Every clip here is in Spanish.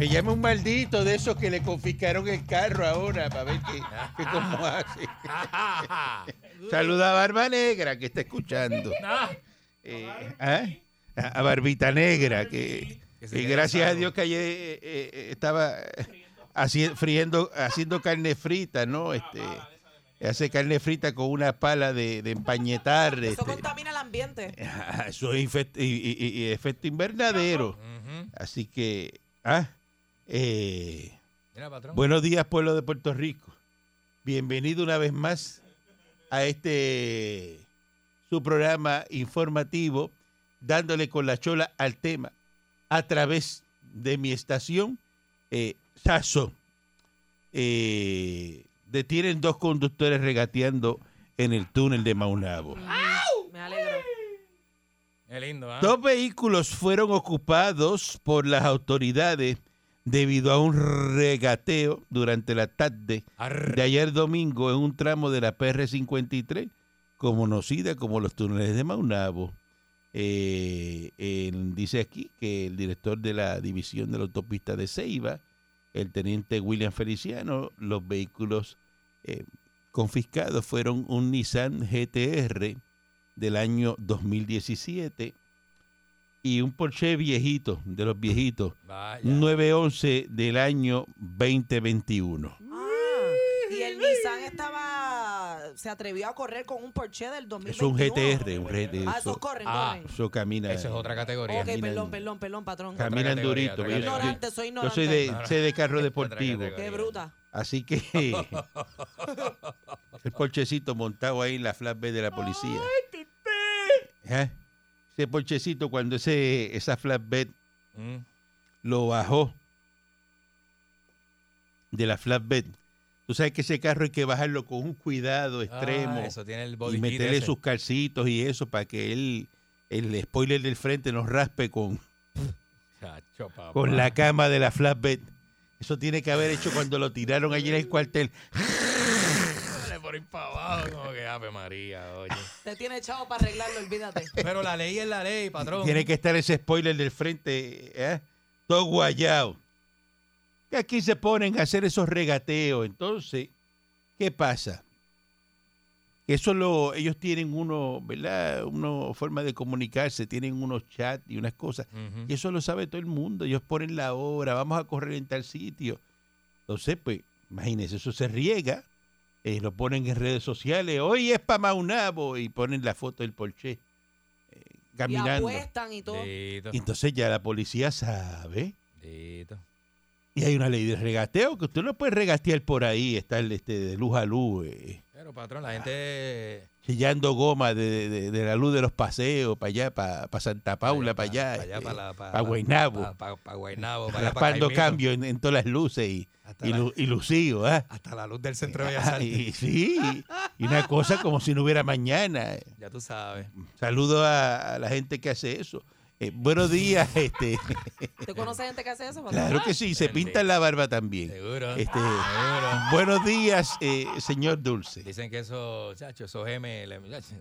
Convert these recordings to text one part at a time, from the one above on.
Me llama un maldito de esos que le confiscaron el carro ahora para ver qué, qué cómo hace. Saluda a Barba Negra que está escuchando. Eh, ¿ah? a, Barbita Negra que, que gracias a Dios que ayer eh, eh, estaba haci- friendo, haciendo carne frita, ¿no? Este, hace carne frita con una pala de, de empañetar. Eso este. contamina el ambiente. Ah, Eso es infect- y, y- y- y efecto invernadero. Así que, ah, eh, Mira, patrón. buenos días, pueblo de Puerto Rico. Bienvenido una vez más a este su programa informativo, dándole con la chola al tema a través de mi estación, eh, Sasso. Eh, detienen dos conductores regateando en el túnel de Maunabo. Me alegro. Qué lindo, ¿ah? Dos vehículos fueron ocupados por las autoridades debido a un regateo durante la tarde Arr. de ayer domingo en un tramo de la PR-53, conocida como los túneles de Maunabo. Eh, dice aquí que el director de la división de la autopista de Ceiba, el teniente William Feliciano, los vehículos eh, confiscados fueron un Nissan GTR del año 2017 y un Porsche viejito, de los viejitos, Vaya. 911 del año 2021. Ah, y el Nissan estaba. Se atrevió a correr con un Porsche del 2021. Es un GTR, un GTR. Ah, eso, esos corren, Ah, corren. eso camina. Esa es otra categoría. Ok, caminan- perdón, perdón, perdón, patrón. Cam- Caminan categoría, durito. otra Yo- yo- Ignorante, soy Yo ignorante. soy de, No, no. sé de carro deportivo. categoría. Qué bruta. Así que el porchecito montado ahí en la flatbed de la policía. Ajá. Porchecito cuando ese esa flatbed Mm. lo bajó de la flatbed. Tú sabes que ese carro hay que bajarlo con un cuidado extremo Ah, eso tiene el body y meterle ese. sus calcitos y eso para que él el spoiler del frente nos raspe con, Chacho, con la cama de la flatbed. Eso tiene que haber hecho cuando lo tiraron allí en el cuartel. Por ahí para abajo, como que Ave María, oye. Te tiene echado para arreglarlo, olvídate. Pero la ley es la ley, patrón. Tiene que estar ese spoiler del frente, ¿eh? todo guayado. Que aquí se ponen a hacer esos regateos. Entonces, ¿qué pasa? Eso lo, ellos tienen uno, ¿verdad? Una forma de comunicarse, tienen unos chats y unas cosas. Y eso lo sabe todo el mundo. Ellos ponen la hora, vamos a correr en tal sitio. Entonces, pues, imagínense, eso se riega. Eh, lo ponen en redes sociales. Hoy es para Maunabo y ponen la foto del Porsche eh, Y caminando. apuestan y todo. Y entonces ya la policía sabe. dito. Y hay una ley de regateo que usted no puede regatear por ahí, estar este, de luz a luz, eh, Pero, patrón, la gente... chillando goma de, de- de la luz de los paseos para allá, para, Santa Paula, para allá, Para allá, este, para la- para- Guaynabo. Para, para, para Guaynabo, para allá, para raspando Caimito. cambio en, en todas las luces y, y, la- lu- y lucido, ¿ah? Hasta la luz del centro de Bellas Ah, Artes. y, sí, y una cosa como si no hubiera mañana. Ya tú sabes. Saludo a, a la gente que hace eso. Eh, buenos días, este. ¿Te conoces gente que hace eso? patrón? Claro que sí, se pinta la barba también. Seguro. Este, Seguro. buenos días, eh, señor Dulce. Dicen que eso, chacho, esos M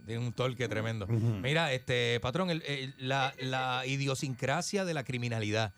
tienen un torque tremendo. Mira, este patrón, el- el- la, la idiosincrasia de la criminalidad.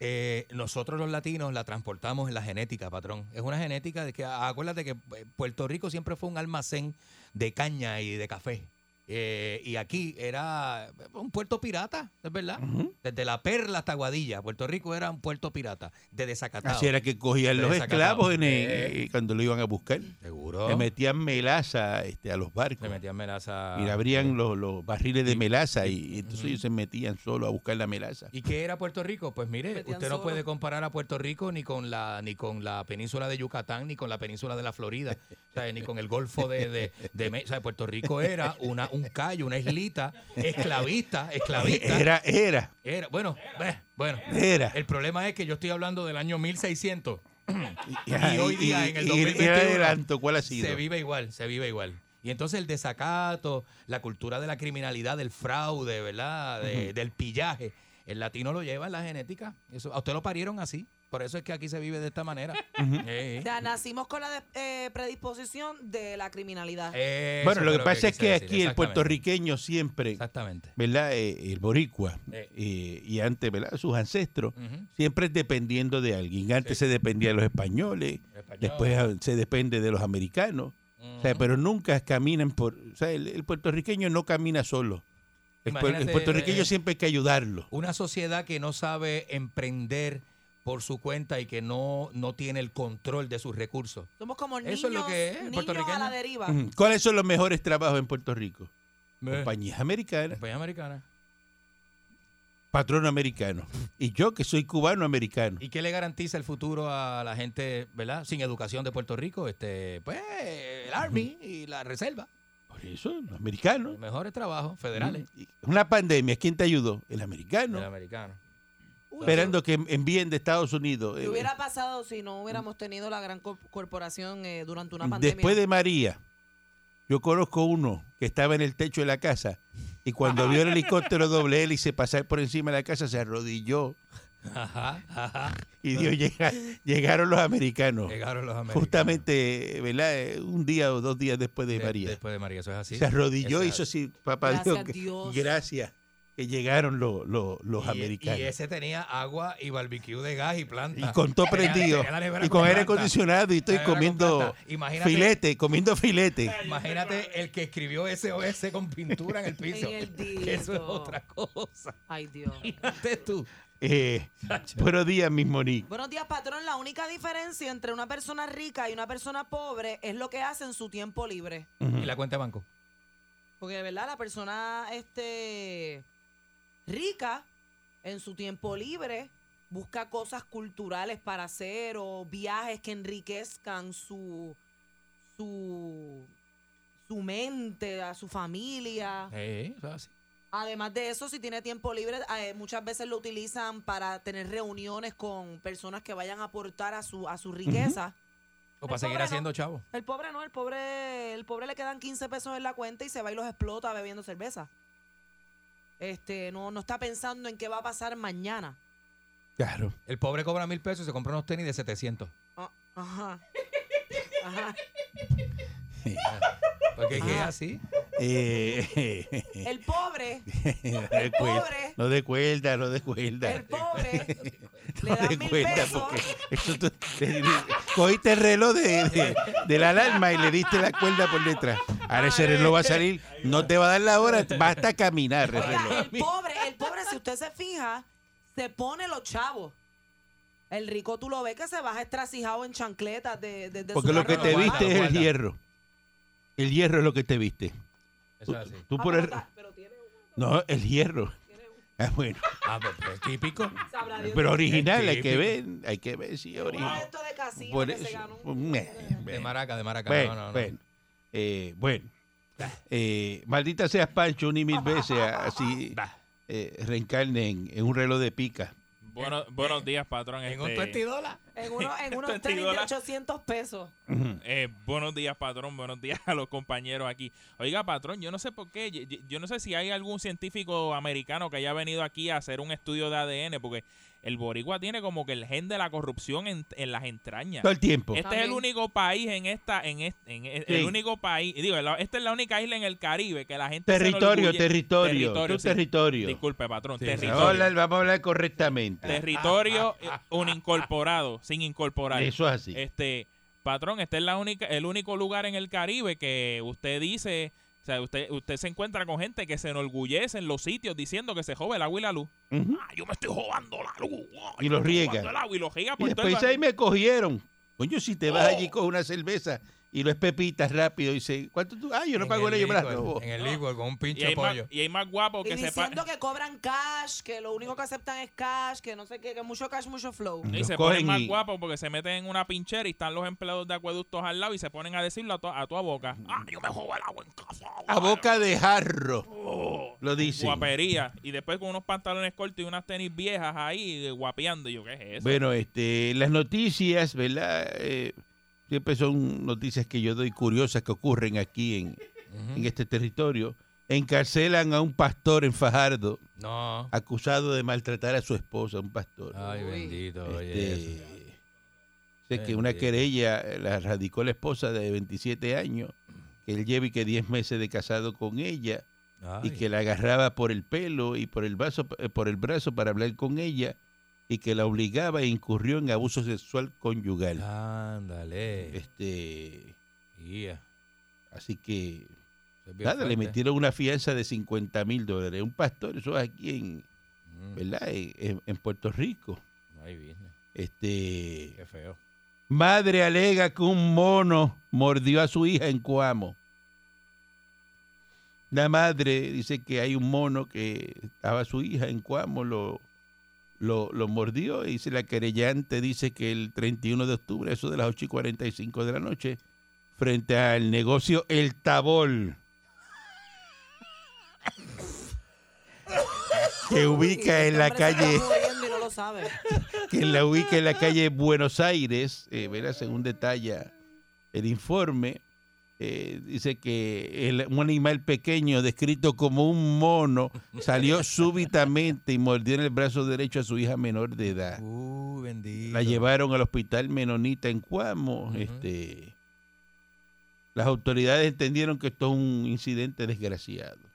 eh, nosotros los latinos la transportamos en la genética, patrón. Es una genética de que, acuérdate que eh, Puerto Rico siempre fue un almacén de caña y de café. Eh, y aquí era un puerto pirata, es verdad. Desde la Perla hasta Guadilla, Puerto Rico era un puerto pirata, de desacatado. Así era que cogían De los esclavos en el- Eh. cuando lo iban a buscar. Seguro. Le metían melaza este, a los barcos. Le metían melaza. Y le abrían los, los barriles de Y- melaza y, y entonces ellos se metían solo a buscar la melaza. ¿Y qué era Puerto Rico? Pues mire, usted no solo. puede comparar a Puerto Rico ni con la ni con la península de Yucatán ni con la península de la Florida, o sea, ni con el Golfo de, de, de o sea, Puerto Rico era una un callo, una islita esclavista, esclavista. Era, era, Era, bueno, eh, bueno. era. El problema es que yo estoy hablando del año 1600 Y, hoy día, en el y- y- y 2021, adelanto, ¿cuál ha sido? se vive igual, se vive igual. Y entonces el desacato, la cultura de la criminalidad, del fraude, ¿verdad? De- Del pillaje. El latino lo lleva en la genética. Eso, a usted lo parieron así. Por eso es que aquí se vive de esta manera. Eh, sea, nacimos con la de- eh, predisposición de la criminalidad. eso Bueno, lo que pasa es que decir, aquí el puertorriqueño siempre, Exactamente. ¿verdad? Eh, el boricua Eh. eh, y antes, ¿verdad? Sus ancestros, Ujú. siempre dependiendo de alguien. Antes se dependía de los españoles, Español. después ah, se depende de los americanos. O sea, pero nunca caminan por... O sea, el, el puertorriqueño no camina solo. El, puertorriqueño eh, siempre hay que ayudarlo. Una sociedad que no sabe emprender por su cuenta y que no, no tiene el control de sus recursos. Somos como niños, Eso es lo que es, niños a la deriva. ¿Cuáles son los mejores trabajos en Puerto Rico? Eh, Compañías americanas, Compañía americana. patrono americano. Y yo que soy cubano americano. ¿Y qué le garantiza el futuro a la gente, verdad, sin educación de Puerto Rico? Este, pues, el Army y la Reserva. Por eso, los americanos. Los mejores trabajos federales. Una pandemia, ¿quién te ayudó? El americano. El americano. Esperando que envíen de Estados Unidos. ¿Qué eh, hubiera pasado si no hubiéramos tenido la gran cor- corporación eh, durante una pandemia? Después de María, yo conozco uno que estaba en el techo de la casa y cuando vio el helicóptero doble hélice pasar por encima de la casa se arrodilló Ajá, ajá. y "Llega- llegaron los americanos. Llegaron los americanos. Justamente, ¿verdad? Eh, Un día o dos días después de De- María. Después de María, eso es así. se arrodilló y hizo así, papá Gracias Dios, Dios. gracias, que llegaron los, los, los Y- americanos. Y ese tenía agua y barbecue de gas y planta. Y con todo prendido. tenía Y con aire acondicionado y estoy comiendo filete, comiendo filete. Imagínate el que escribió SOS con pintura en el piso. En el Eso es otra cosa. Ay, Dios. Imagínate tú. Eh, buenos días, mis Monique. Buenos días, patrón. La única diferencia entre una persona rica y una persona pobre es lo que hace en su tiempo libre. Y la cuenta de banco. Porque de verdad la persona este rica en su tiempo libre busca cosas culturales para hacer o viajes que enriquezcan su su su mente, a su familia. Eh, eso es así. Además de eso, si tiene tiempo libre, eh, muchas veces lo utilizan para tener reuniones con personas que vayan a aportar a su a su riqueza. O para El seguir pobre no. haciendo chavo. El pobre no, el pobre, el pobre le quedan 15 pesos en la cuenta y se va y los explota bebiendo cerveza. Este, no, no está pensando en qué va a pasar mañana. Claro. El pobre cobra mil pesos y se compra unos tenis de 700. Ah, ajá. Ajá. Porque es Ah. así. Eh, El pobre, cuerda, pobre. no de cuerda, no de cuerda. el pobre, le de mil cuerda, pesos. porque eso tú- cogiste el reloj de, de- de la alarma y le diste la cuerda por detrás. Ahora ese reloj va a salir, no te va a dar la hora, basta caminar el Oiga, reloj. el pobre, el pobre, si usted se fija, se pone los chavos. El rico tú lo ves que se baja estracijado en chancletas de, de, de Porque su lo que te viste es el hierro. El hierro es lo que te viste. Eso es así. Tú Ah, por pero el- está- pero tiene No, el hierro. Ah, bueno. Ah, pues, pues, típico. Pero original, hay que ver, hay que ver si es Uno original. de estos de casino Por que se ganó un- Meh, De meh. maraca, de maraca. Bueno, no, no, no. bueno. Eh, bueno. Eh, maldita seas Pancho y mil veces así eh, reencarne en, en un reloj de pica. Bueno- buenos días, patrón. En un Este, 20 dólares. En, uno, en unos 20 tenis de dólares. 800 pesos. Eh, buenos días, patrón. Buenos días a los compañeros aquí. Oiga, patrón, yo no sé por qué. Yo, no sé si hay algún científico americano que haya venido aquí a hacer un estudio de ADN, porque el boricua tiene como que el gen de la corrupción en, en las entrañas. Todo el tiempo. Este es el único país en esta, en, est- en e- el único país, digo, esta es la única isla en el Caribe que la gente se Territorio, territorio, tu sí. territorio. Disculpe, patrón, Sí, territorio. Vamos a hablar, vamos a hablar correctamente. Territorio eh, un incorporado, sin incorporar. Eso es así. Este, patrón, este es la única, el único lugar en el Caribe que usted dice, o sea, usted, usted se encuentra con gente que se enorgullece en los sitios diciendo que se jobe el agua y la luz. Ah, yo me estoy jobando la luz. Y yo lo estoy riega. el agua y lo riega Y por todo el después ahí me cogieron. Coño, si te vas Oh. allí con una cerveza y lo es pepitas rápido y dice, ¿cuánto tú? Ah, yo no En pago el en ello, me. En el licor con un y pinche más, pollo. y hay más guapos Y que se pa- diciendo que cobran cash, que lo único que aceptan es cash, que no sé qué, que mucho cash, mucho flow. Mm. y Los se ponen más y- guapos porque se meten en una pinchera y están los empleados de acueductos al lado y se ponen a decirlo a, tu- a tu boca. Ah, yo me jobo el agua en casa. A boca de jarro, Oh, lo dicen. guapería. Y después con unos pantalones cortos y unas tenis viejas ahí guapeando. Y yo, ¿qué es eso? Bueno, este, las noticias, ¿verdad? Eh, siempre son noticias que yo doy curiosas que ocurren aquí en, en este territorio, encarcelan a un pastor en Fajardo No. acusado de maltratar a su esposa, un pastor. Ay, Uy. bendito. oye, Este, eso. sé que una querella la radicó la esposa de 27 años, que él lleva y que 10 meses de casado con ella y que la agarraba por el pelo y por el brazo, eh, por el brazo para hablar con ella y que la obligaba e incurrió en abuso sexual conyugal. Ándale. Este, así que bien nada, le metieron una fianza de 50 mil dólares. Un pastor, eso es aquí en, Mm. ¿verdad? En, Puerto Rico. Ay, business. Este, Qué feo. madre alega que un mono mordió a su hija en Cuamo. La madre dice que hay un mono que estaba su hija en Cuamo, lo, lo, lo mordió y dice la querellante dice que el 31 de octubre, eso de las 8 y 45 de la noche, frente al negocio El Tabol, que ubica Y en este la calle muriendo y no lo sabe. que la ubica en la calle Buenos Aires, eh, ¿verdad? según detalla el informe, eh, dice que el- un animal pequeño descrito como un mono salió súbitamente y mordió en el brazo derecho a su hija menor de edad. Uh, bendito. La llevaron al hospital Menonita en Cuamo. Este, las autoridades entendieron que esto es un incidente desgraciado.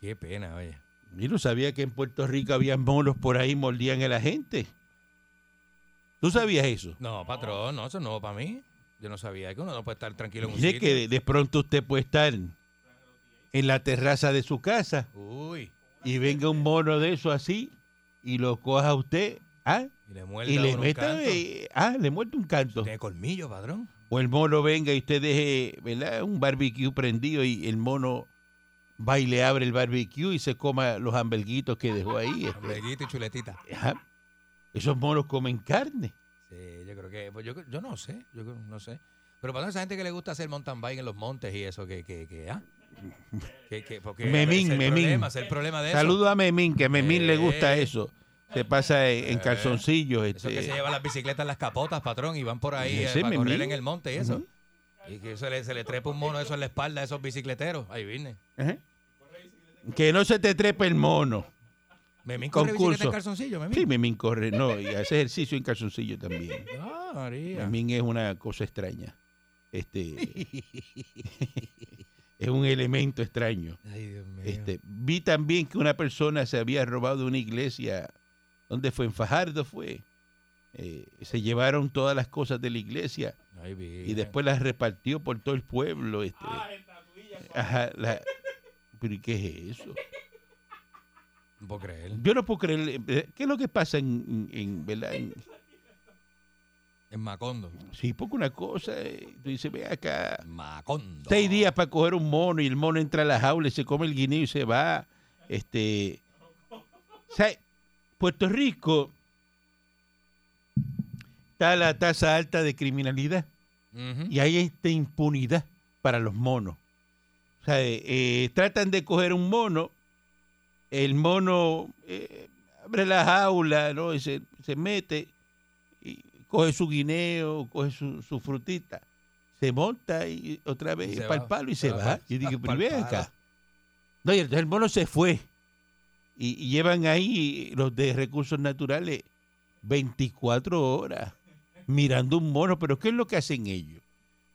Qué pena, oye. Yo no sabía que en Puerto Rico había monos por ahí mordían a la gente. ¿Tú sabías eso? No, patrón, no, eso no para mí. Yo no sabía que uno no puede estar tranquilo en un Mire sitio. que de, de pronto usted puede estar en la terraza de su casa Uy, y venga un mono de eso así y lo coja a usted ¿ah? y le muerde y le meta eh, ah, le muerde un canto. Tiene colmillo, padrón. O el mono venga y usted deje ¿verdad? un barbecue prendido y el mono va y le abre el barbecue y se coma los hamburguitos que dejó ahí. este. Hamburguito y chuletita. Ajá. Esos monos comen carne. Sí, yo creo que, pues yo, yo no sé, yo no sé. Pero para esa gente que le gusta hacer mountain bike en los montes y eso, que, que, que, ah. Que, que, porque Memín, es el Memín. Problema, es el problema de eso. Saludo a Memín, que a Memín le gusta Eh. eso. Se pasa en, en Eh. calzoncillos. Eso que Este. se llevan las bicicletas en las capotas, patrón, y van por ahí eh, para correr en el monte y eso. Y que se le, se le trepa un mono eso en la espalda a esos bicicleteros. Ahí viene. Ajá. Que no se te trepe el mono. Memín Concurso. calzoncillo, Memín. Sí, Memín corre, no, y hace ejercicio en calzoncillo también. Ah, María. Memín es una cosa extraña. Este es un elemento extraño. Ay, Dios mío. Este, vi también que una persona se había robado una iglesia. ¿Dónde fue? En Fajardo fue. Eh, se llevaron todas las cosas de la iglesia Ay, y después las repartió por todo el pueblo. Este, ajá, la- pero ¿y qué es eso? No puedo creer. Yo no puedo creer. eh, ¿Qué es lo que pasa en, en- ¿verdad? En- En Macondo. sí, porque una cosa, eh, tú dices, ve acá, Macondo. seis días para coger un mono y el mono entra a la jaula y se come el guineo y se va. Este, o sea, Puerto Rico está la tasa alta de criminalidad y hay esta impunidad para los monos. O sea, eh, eh, tratan de coger un mono, el mono eh, abre la jaula, ¿no? Y se, se mete y coge su guineo, coge su, su frutita, se monta y otra vez para el palo y se se va va. Yo digo, pa'l pero ven palo". acá. No, y entonces el mono se fue. Y, y llevan ahí los de recursos naturales 24 horas mirando un mono. Pero ¿qué es lo que hacen ellos?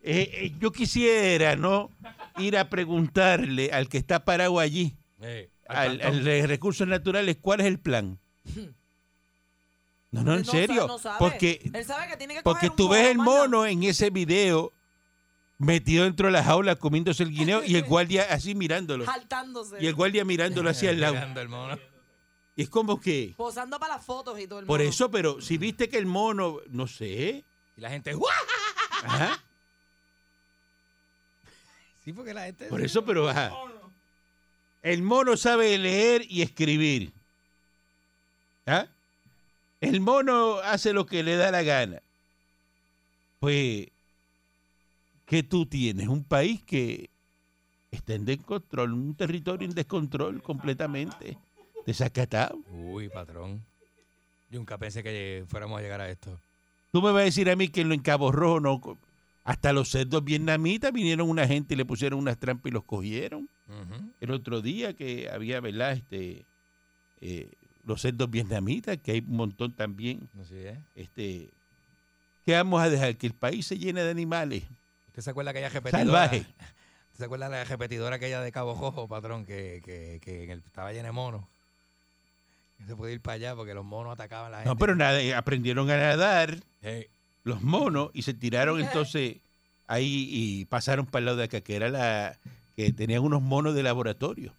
Eh, eh, yo quisiera, ¿no? Ir a preguntarle al que está parado allí, al, al de recursos naturales, cuál es el plan. No, no, en serio. sabe, no sabe. Porque Él sabe que tiene que porque tú ves el mono en ese video metido dentro de la jaula comiéndose el guineo y el guardia así mirándolo. Jaltándose. Y el guardia mirándolo lado. Mirando el mono. Y es como que, Posando para las fotos y todo el por mono. eso, pero si viste que el mono, no sé, Y la gente, ajá, Sí, porque la gente. por eso, pero ajá. El mono sabe leer y escribir. ¿Ah? El mono hace lo que le da la gana. Pues, ¿qué tú tienes? Un país que está en descontrol, un territorio en descontrol completamente, desacatado. Uy, patrón. Yo nunca pensé que fuéramos a llegar a esto. Tú me vas a decir a mí que en lo en Cabo Rojo no. Hasta los cerdos vietnamitas vinieron una gente y le pusieron unas trampas y los cogieron. El otro día que había, ¿verdad? Este, eh, los cerdos vietnamitas, que hay un montón también. Así es. Este, ¿Qué vamos a dejar? Que el país se llene de animales ¿Usted se acuerda aquella repetidora? salvajes. ¿Usted se acuerda de la repetidora aquella de Cabo Jojo, patrón, que, que, que en el- estaba llena de monos? No se puede ir para allá porque los monos atacaban a la gente. No, pero nada, eh, aprendieron a nadar Hey, los monos y se tiraron entonces ahí y pasaron para el lado de acá, que era la que tenían unos monos de laboratorio.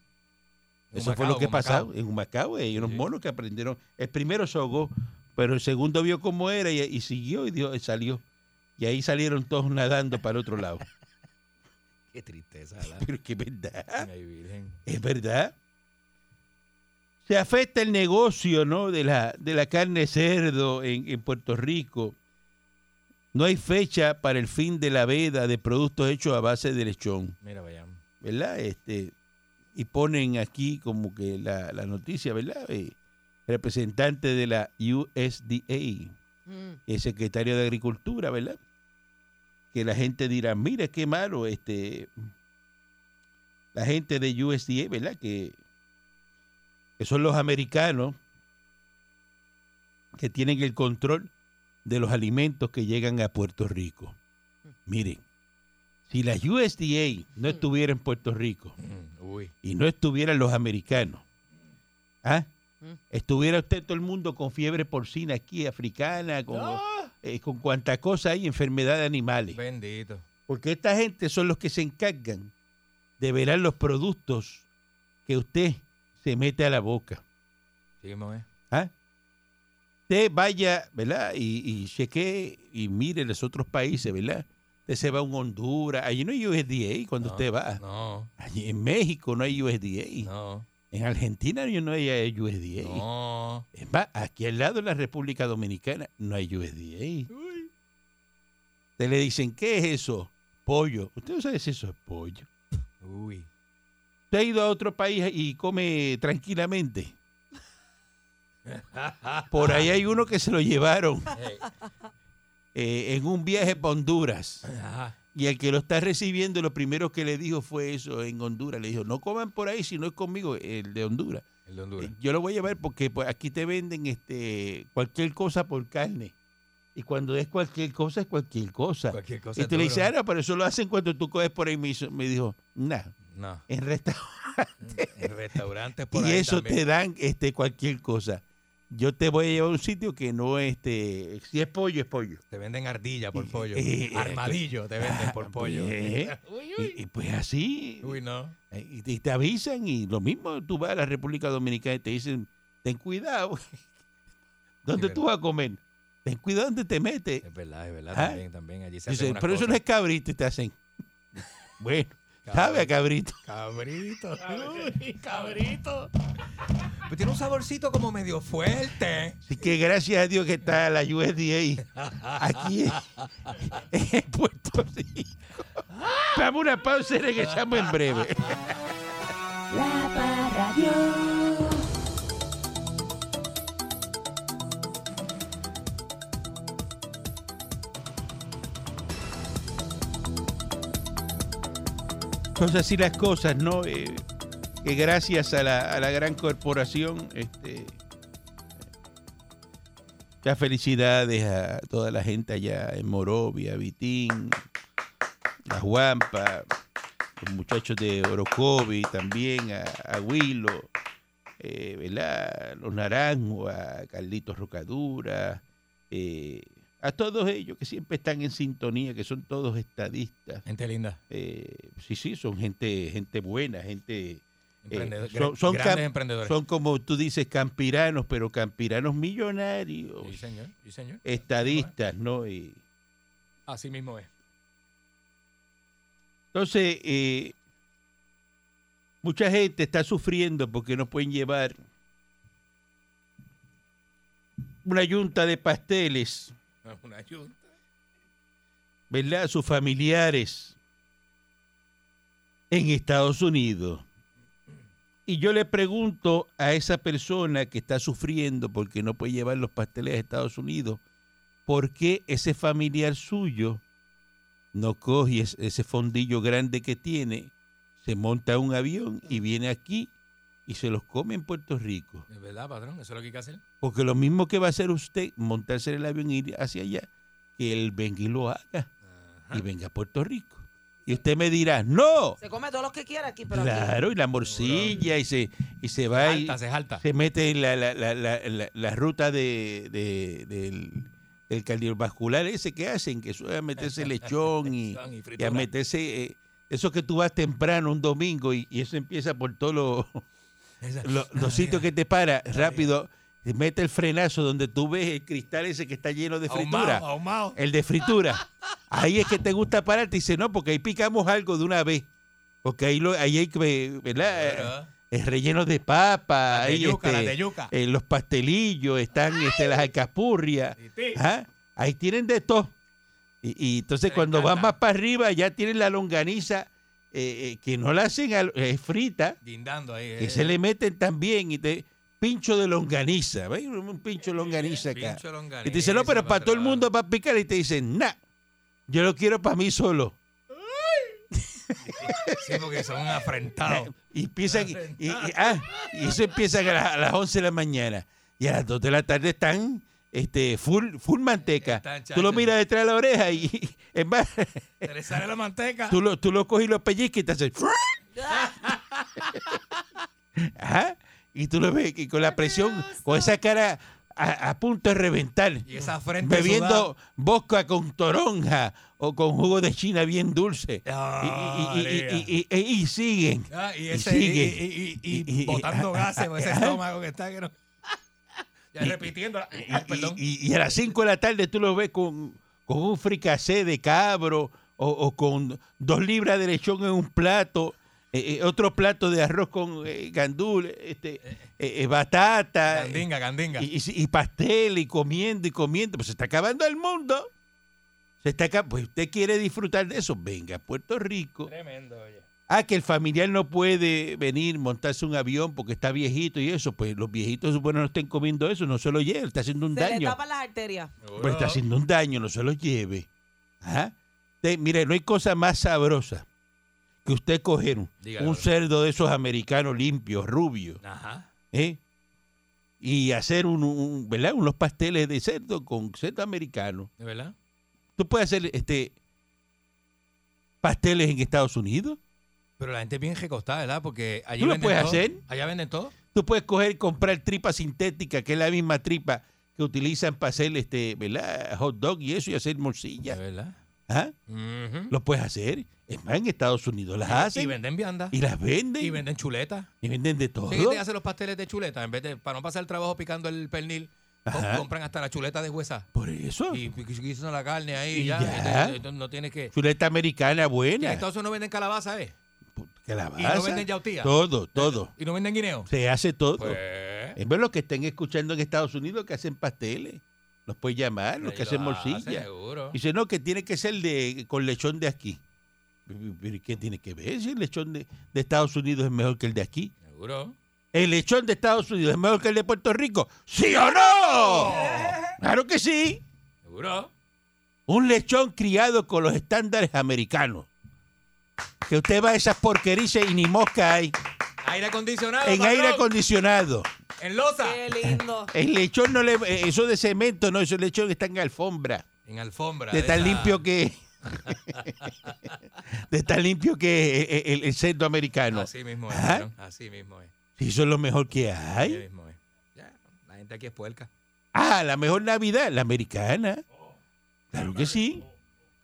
Eso fue lo que pasó en Humacao. Hay unos Sí. monos que aprendieron. El primero se ahogó, pero el segundo vio cómo era y, y siguió y, dio- y salió. Y ahí salieron todos nadando para el otro lado. Qué tristeza, ¿verdad? Pero que es verdad. Ay, virgen. Es verdad. Se afecta el negocio ¿no? de, la, de la carne cerdo en, en Puerto Rico. No hay fecha para el fin de la veda de productos hechos a base de lechón. Mira, vaya. ¿Verdad? Este, y ponen aquí como que la, la noticia, ¿verdad? Eh, representante de la USDA, Mm. el secretario de Agricultura, ¿verdad? Que la gente dirá, mira qué malo, este, la gente de USDA, ¿verdad? Que, que son los americanos que tienen el control de los alimentos que llegan a Puerto Rico. Miren, si la USDA no estuviera en Puerto Rico Mm, Uy. y no estuvieran los americanos, ¿ah? Mm. estuviera usted todo el mundo con fiebre porcina aquí, africana, con, eh, con cuanta cosa hay, enfermedad de animales. Bendito. Porque esta gente son los que se encargan de velar los productos que usted se mete a la boca. Sí. ¿ah? Usted vaya, ¿verdad? Y, y chequee y mire los otros países, ¿verdad? Usted se va a un Honduras, allí no hay USDA cuando No, usted va. No, Allí en México no hay USDA. no, En Argentina no hay USDA. no. Es más, aquí al lado de la República Dominicana no hay USDA. Te le dicen, ¿qué es eso? Pollo. Usted no sabe si eso es pollo. Uy. Usted ha ido a otro país y come tranquilamente. Por ahí hay uno que se lo llevaron Hey. Eh, en un viaje para Honduras. Ajá. Y el que lo está recibiendo, lo primero que le dijo fue eso en Honduras. Le dijo, no coman por ahí si no es conmigo, el de Honduras. El de Honduras. Eh, Yo lo voy a llevar porque pues, aquí te venden este cualquier cosa por carne. Y cuando es cualquier cosa, es cualquier cosa. Cualquier cosa Y tú le dices, ah, no, pero eso lo hacen cuando tú coges por ahí. Me, hizo- me dijo, nah, No. en restaurante. En restaurantes por Y ahí eso también. te dan este cualquier cosa. Yo te voy a llevar a un sitio que no este si es pollo es pollo. Te venden ardilla por Eh, pollo. eh, Armadillo te venden por pollo. Eh, y, y pues así Uy, no. eh, y te, y te avisan y lo mismo tú vas a la República Dominicana y te dicen ten cuidado dónde tú vas a comer ten cuidado dónde te metes Es verdad, es verdad. Ah. También, también. Allí se hacen pero eso no es cabrito y te hacen bueno sabe a cabrito Cabrito. Uy, cabrito. Pues tiene un saborcito como medio fuerte. así que gracias a Dios que está la USDA aquí en, en Puerto Rico dame una pausa y regresamos en breve La Parradio. Entonces así las cosas, ¿no? Eh, que gracias a la, la gran corporación, este, muchas felicidades a toda la gente allá en Morovia, Vitín, a Juanpa, los muchachos de Orocovi también, a, a Huilo, eh, ¿verdad? Los Naranjos, a Carlitos Rocadura, eh, a todos ellos que siempre están en sintonía, que son todos estadistas. Gente linda. Eh, sí, sí, son gente, gente buena, gente. Emprendedor- son- gra- son grandes emprendedores. Son como tú dices, campiranos, pero campiranos millonarios, Sí, señor. Sí, señor. estadistas, ¿no? Y Así mismo es. entonces, eh, mucha gente está sufriendo porque no pueden llevar una yunta de pasteles, Una ayuda. ¿verdad? Sus familiares en Estados Unidos. Y yo le pregunto a esa persona que está sufriendo porque no puede llevar los pasteles a Estados Unidos, ¿por qué ese familiar suyo no coge es- ese fondillo grande que tiene, se monta un avión y viene aquí y se los come en Puerto Rico. ¿Es verdad, patrón? Eso es lo que hay que hacer. Porque lo mismo que va a hacer usted, montarse en el avión e ir hacia allá, que él venga y lo haga y venga a Puerto Rico. Y usted me dirá, no, Se come todos los que quiera aquí, pero aquí- claro, y la morcilla y se, y se va y Alta, se jalta. se mete en la, la, la, la, la- la ruta de, de- del, del cardiovascular ese que hacen, que suele meterse lechón y, y y a meterse... eh, eso que tú vas temprano un domingo y, y eso empieza por todos los lo- los sitios que te para rápido, te mete el frenazo donde tú ves el cristal ese que está lleno de fritura, Ahumado, ahumado. el de fritura. Ahí es que te gusta pararte y dice, no, porque ahí picamos algo de una vez. Porque ahí, lo, ahí hay que, relleno de papa, de ahí, yuca, este, las de yuca. eh, los pastelillos, están este, las alcapurrias. Ajá, Ahí tienen de todo. Y, y entonces cuando van más para arriba ya tienen la longaniza eh, eh, que no la hacen al- eh, frita, Guindando ahí. que eh, se le meten también y te pincho de longaniza, ¿ves? un pincho de longaniza acá. pincho longaniza, Y te dicen, no, pero para todo el mundo para picar y te dicen, nah, yo lo quiero para mí solo. Sí, porque son afrentados. Y empiezan, y, ah, y eso empiezan a, las- a las 11 de la mañana. Y a las 2 de la tarde están este, full, full manteca. Están, Tú lo miras detrás de la oreja y, es más, Se le sale la manteca. tú lo, tú lo coges y lo pellizcas y te haces... Ajá. Y tú lo ves y con la presión, con esa cara a, a punto de reventar. Y esa frente bebiendo vodka con toronja o con jugo de china bien dulce. Ah, y, y- y- y- y- y- y siguen. Ah, y, Y ese, y, y- y- y Y- y- botando ah, gases con ese ajá. estómago que está que no. Ya repitiendo. Y- perdón. Y, a las 5 de la tarde tú lo ves con, con un fricasé de cabro o, o con dos libras de lechón en un plato, eh, eh, otro plato de arroz con eh, gandul, este, eh, batata y, y- y pastel y comiendo y comiendo. Pues se está acabando el mundo. Se está acab- Pues usted quiere disfrutar de eso. Venga a Puerto Rico. Tremendo, oye. Ah, que el familiar no puede venir, montarse un avión porque está viejito y eso. Pues los viejitos supone no estén comiendo eso, no se lo lleve, está haciendo un Se le daño. tapan las arterias. Pues está haciendo un daño, no se lo lleve. Ajá. Te- mire, no hay cosa más sabrosa que usted coger un, cerdo de esos americanos limpios, rubios, Ajá. ¿eh? y hacer un, un- ¿verdad? unos pasteles de cerdo con cerdo americano. ¿De verdad? Tú puedes hacer este pasteles en Estados Unidos. Pero la gente es bien recostada, ¿verdad? Porque allí ¿Tú lo venden puedes todo. hacer? Allá venden todo. Tú puedes coger y comprar tripa sintética, que es la misma tripa que utilizan para hacer este, ¿verdad? hot dog y eso y hacer ¿De morcilla. verdad? ¿Ah? Ujú. Lo puedes hacer. Es más, en Estados Unidos las Y hacen venden viandas. y las venden. Y venden chuletas. Y venden de todo. Sí, te hacen los pasteles de chuleta. En vez de, para no pasar el trabajo picando el pernil, Ajá. compran hasta la chuleta de huesa. Por eso. Y guisan la carne ahí Y y ya. ya. y no- no, no tienes que. Chuleta americana buena. en Estados Unidos no venden calabaza, ¿eh? Calabaza. Y no venden yautía. Todo, todo. Y no venden guineo. Se hace todo. Pues. Es ver los que estén escuchando en Estados Unidos que hacen pasteles. Los puedes llamar, los que hacen lo morcilla. Dice, no, que tiene que ser de con lechón de aquí. ¿Pero qué tiene que ver si el lechón de, de Estados Unidos es mejor que el de aquí? Seguro. ¿El lechón de Estados Unidos es mejor que el de Puerto Rico? ¿Sí o no? Claro que sí. Seguro. Un lechón criado con los estándares americanos. Que usted va a esas porquerías y ni mosca hay. Aire acondicionado. En patrón. aire acondicionado. En losa. Qué lindo. El lechón no le. eh, Eso de cemento, no, eso el lechón está en alfombra. En alfombra. De tan esa- limpio que. de tan limpio que eh, el, el cerdo americano. Así mismo es. Patrón, Así mismo es. Sí, eso es lo mejor que Así hay. mismo es. Ya, la gente aquí es puerca. Ah, la mejor Navidad, la americana. Claro que sí.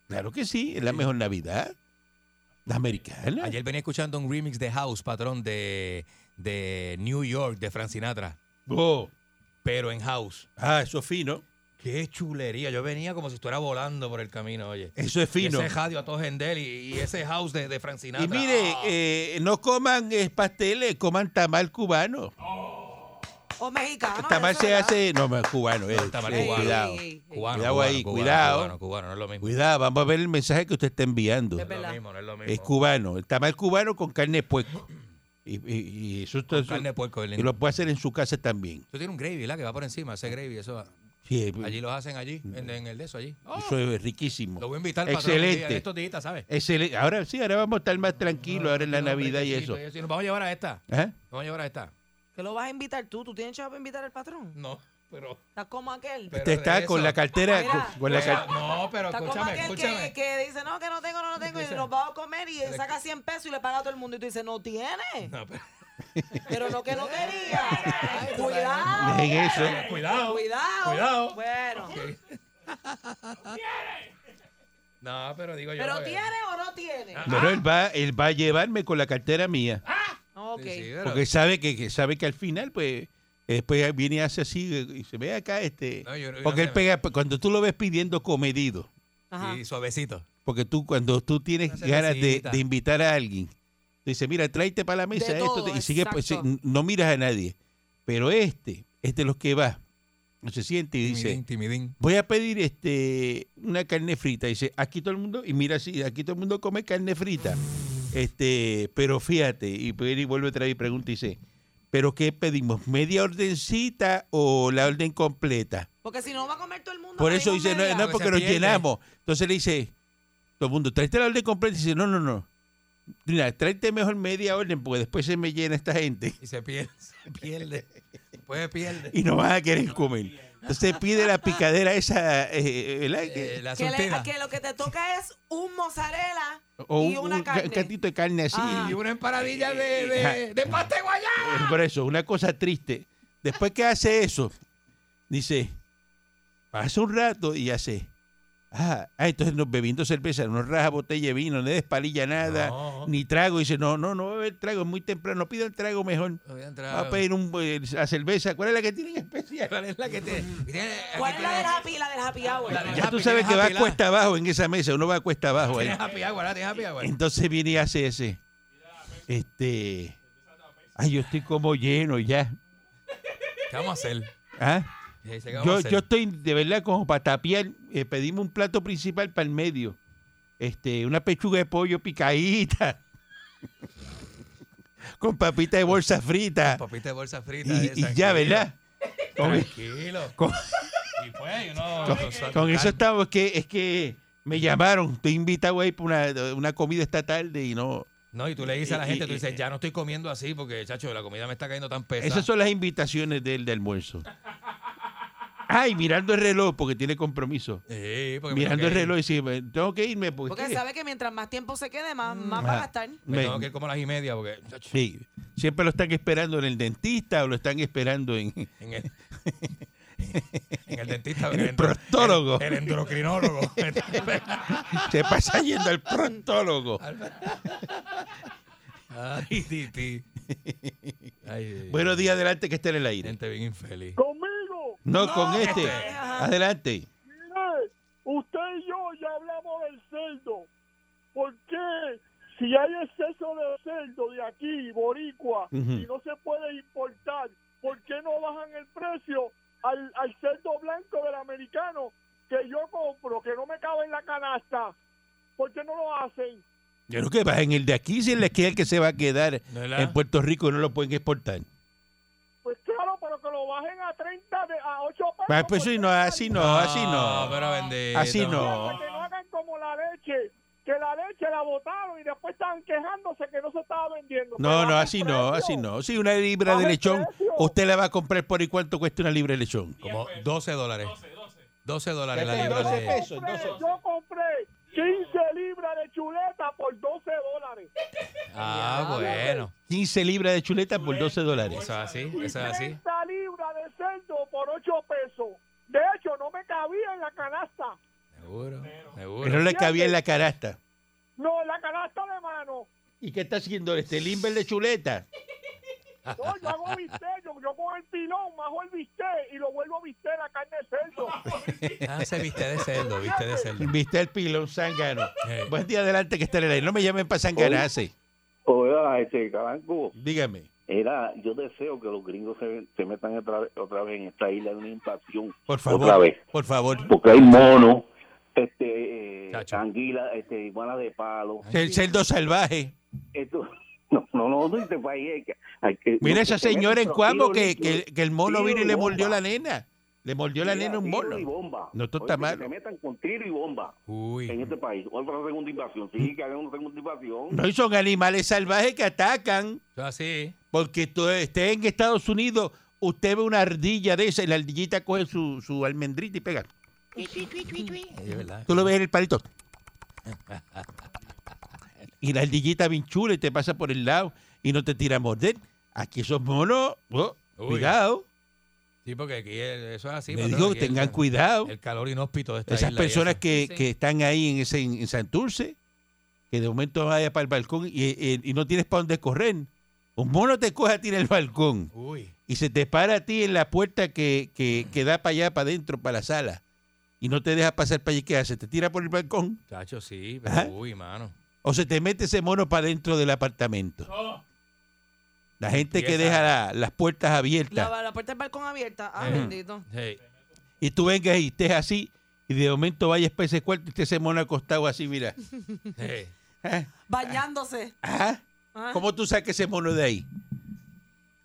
Claro que sí, es la mejor Navidad. La americana. Ayer venía escuchando un remix de House, patrón, de, de New York, de Frank Sinatra. Oh. Pero en House. Ah, eso es fino. Qué chulería. Yo venía como si estuviera volando por el camino, oye. Eso es fino. Y ese radio a todo Gendel y, y ese house de, de Frank Sinatra. Y mire, Ah. eh, no coman eh, pasteles, coman tamal cubano. O mexicano. El tamal se hace. No, no, es cubano. eh, tamal eh, cubano. Cuidado. Ey, ey, ey. Cubano, Cuidado cubano, ahí, cubano, cuidado. Cubano, cubano, no es lo mismo. Cuidado, vamos a ver el mensaje que usted está enviando. Es es lo verdad. mismo, no es lo mismo. Es cubano. El tamal cubano con carne de puerco. Y, y- y eso, Con eso- carne de puerco. es y lo puede hacer en su casa también. Tú tienes un gravy, ¿verdad? Que va por encima, ese gravy, eso va. Sí, Allí los hacen allí, en, en el de eso allí. Oh, eso es riquísimo. lo voy a invitar día Excelente. de estos días, ¿sabes? Excelente. Ahora sí, ahora vamos a estar más tranquilos ahora en la Navidad y eso. brequecitos Nos vamos a llevar a esta. ¿Ah? Vamos a llevar a esta. ¿Que lo vas a invitar tú? ¿Tú tienes chavo para invitar al patrón? No, pero. Estás como aquel. Pero Usted de está eso- con la cartera, Mira. con, con la car- no, pero Está como escúchame, aquel escúchame. que, que dice, no, que no tengo, no lo tengo, y nos vamos a comer y saca 100 pesos y le paga a todo el mundo. Y tú dices, no tiene. No, pero- Pero no que no quería. Cuidado. Dejen eso. Cuidado. Cuidado. Cuidado. Bueno. No, pero digo yo. ¿Pero porque- tiene o no tiene? No, no, él va, él va a llevarme con la cartera mía. Ok. Sí, sí, pero- Porque sabe que, que sabe que al final, pues, después viene y hace así y se ve acá este. No, yo- yo porque no él pega, cuando tú lo ves pidiendo comedido, Ajá. Sí, suavecito. porque tú cuando tú tienes ganas de, de invitar a alguien, te dice, mira, tráete para la mesa De esto, todo, y sigue, pues, no miras a nadie. Pero este, este es los que va, no se siente y dice, Timidín, timidín. voy a pedir este una carne frita. Dice, aquí todo el mundo, y mira así, aquí todo el mundo come carne frita. Este, pero fíjate, y y vuelve otra vez y pregunta y dice, ¿pero qué pedimos? ¿Media ordencita o la orden completa? Porque si no va a comer todo el mundo. Por eso dice, no, media. no, porque porque se nos llenamos. Entonces le dice, todo el mundo, tráete la orden completa. Y dice, no, no, no. Mira, tráete mejor media orden porque después se me llena esta gente Y se pierde. Se pierde. Después pierde. y no van a querer comer. Entonces pide la picadera esa, eh, ¿verdad? Que- Eh, la Que, le- que lo que te toca es un mozzarella o y un, una un ca- carne. cantito de carne así. Ah. Y una empanadilla de, de, de pasta de guayaba. Eh, Por eso, una cosa triste. Después que hace eso, dice, pasa un rato y hace, ah, ah, entonces nos bebiendo cerveza, no raja botella de vino, no le despalilla nada, No. ni trago. Dice, no, no, no va a beber trago, es muy temprano, no pidan trago mejor. Va a pedir un, eh, la cerveza. ¿Cuál es la que tienen especial? ¿Cuál es la que te.? tiene- ¿Cuál aquí es la del happy, la del happy hour? La Ya tú sabes que va a cuesta abajo en esa mesa, uno va a cuesta abajo ahí. Tienes happy hour. Tienes happy hour. Entonces viene y hace ese, este, ay, yo estoy como lleno ya. ¿Qué vamos a hacer? ¿Ah? Dice, ¿qué vamos a Yo, yo estoy de verdad como para tapiar. eh, pedimos un plato principal para el medio. Este, una pechuga de pollo picadita. con papita de bolsa frita. Papita de bolsa frita. Y, eh, y ya. ¿verdad? Con, Tranquilo. con- Y pues, uno. con- con eso estamos. Es que, es que me llamaron. Estoy invitado ahí para una, una comida esta tarde y no. No, y tú le dices a la gente, tú dices, ya no estoy comiendo así porque, chacho, la comida me está cayendo tan pesada. Esas son las invitaciones del de almuerzo. Ay, mirando el reloj porque tiene compromiso. Sí, porque me Mirando tengo el que ir. reloj y dice, tengo que irme porque... Porque sabe que mientras más tiempo se quede, más, más Ah. va a gastar. Me me- tengo que ir como a las y media porque, chacho, Sí, siempre lo están esperando en el dentista o lo están esperando en... en el, en el dentista. En el endro- proctólogo. El, el endocrinólogo. Se pasa yendo al proctólogo. Ay, Titi. Ay, Buenos días, adelante, que esté en el aire. Gente bien infeliz. Conmigo. No, con este. Adelante. Mire, usted y yo ya hablamos del cerdo. ¿Por qué si hay exceso de cerdo de aquí, boricua, y no se puede importar, ¿por qué no bajan el precio al, al cerdo blanco del americano que yo compro, que no me cabe en la canasta? ¿Por qué no lo hacen? Yo creo que va en el de aquí, si es el que es el que se va a quedar ¿Verdad? en Puerto Rico y no lo pueden exportar. Pues pero lo bajen a 30, de, a 8 pesos. Ah, pues por sí, no, así no, así no. pero bendito. Así no. Que no hagan como la leche, que la leche la botaron y después estaban quejándose que no se estaba vendiendo. No, no, así no, así no. Si una libra de lechón, precio. usted la va a comprar por y cuánto cuesta una libra de lechón. Como 12 dólares. 12 dólares la libra de... 12. Yo compré 15 libras de chuleta por 12 dólares. Ah, bueno. 15 libras de chuleta por 12 dólares. Eso es así, eso es así. 30 libras de cerdo por 8 pesos. De hecho, no me cabía en la canasta. Seguro, seguro. Pero no le cabía en la canasta. No, en la canasta de mano. ¿Y qué está haciendo este limber de chuleta? No, yo hago bistec, yo, yo con el pilón majo el bistec y lo vuelvo a bistec la carne de cerdo. Ah, se viste de cerdo, viste de cerdo. Viste el pilón zángano. Buen día adelante que esté en el aire. No me llamen para zanganarse. Oiga, este Calanco, Dígame. Era, yo deseo que los gringos se, se metan otra, vez- otra vez en esta isla de una invasión, Por favor. Otra vez. Por favor. porque hay monos, este, eh, Chacho. anguila, este, iguana de palo, El cerdo salvaje. esto, no, no, no, no, este país hay que, hay que- Mira no, esa señora en tiro que, que, que el mono vino y le mordió la nena. Le mordió la nena un mono. y bomba. No, esto Oye, está que malo. Se metan con tiro y bomba Uy. en este país. Otra segunda invasión. Sí, que hagan una segunda invasión. No, y son animales salvajes que atacan. Así. Porque tú estés en Estados Unidos, usted ve una ardilla de esa y la ardillita coge su, su almendrita y pega. Es verdad. Tú lo ves en el palito. Y la ardillita bien chula y te pasa por el lado y no te tira a morder. Aquí esos monos, oh, cuidado. Sí, porque aquí el- eso es así. Me patrón, digo aquí que el- tengan cuidado. El calor inhóspito de esta Esas isla personas que, Sí. que están ahí en ese en, en Santurce, que de momento vaya para el balcón y, y- y no tienes para dónde correr. Un mono te coge a ti en el balcón Uy. y se te para a ti en la puerta que, que, que da para allá, para adentro, para la sala. Y no te deja pasar para allí. ¿Qué hace? ¿Te tira por el balcón? Chacho, sí, pero uy, mano. ¿O se te mete ese mono para dentro del apartamento? La gente que deja la- las puertas abiertas La, la puerta del balcón abierta. Ah, Eh. bendito. Hey. y tú vengas y estés así y de momento vayas para ese cuarto y esté ese mono acostado así, mira. hey. ¿Ah? Bañándose. ¿Ah? Ah, ¿Cómo tú sacas ese mono de ahí?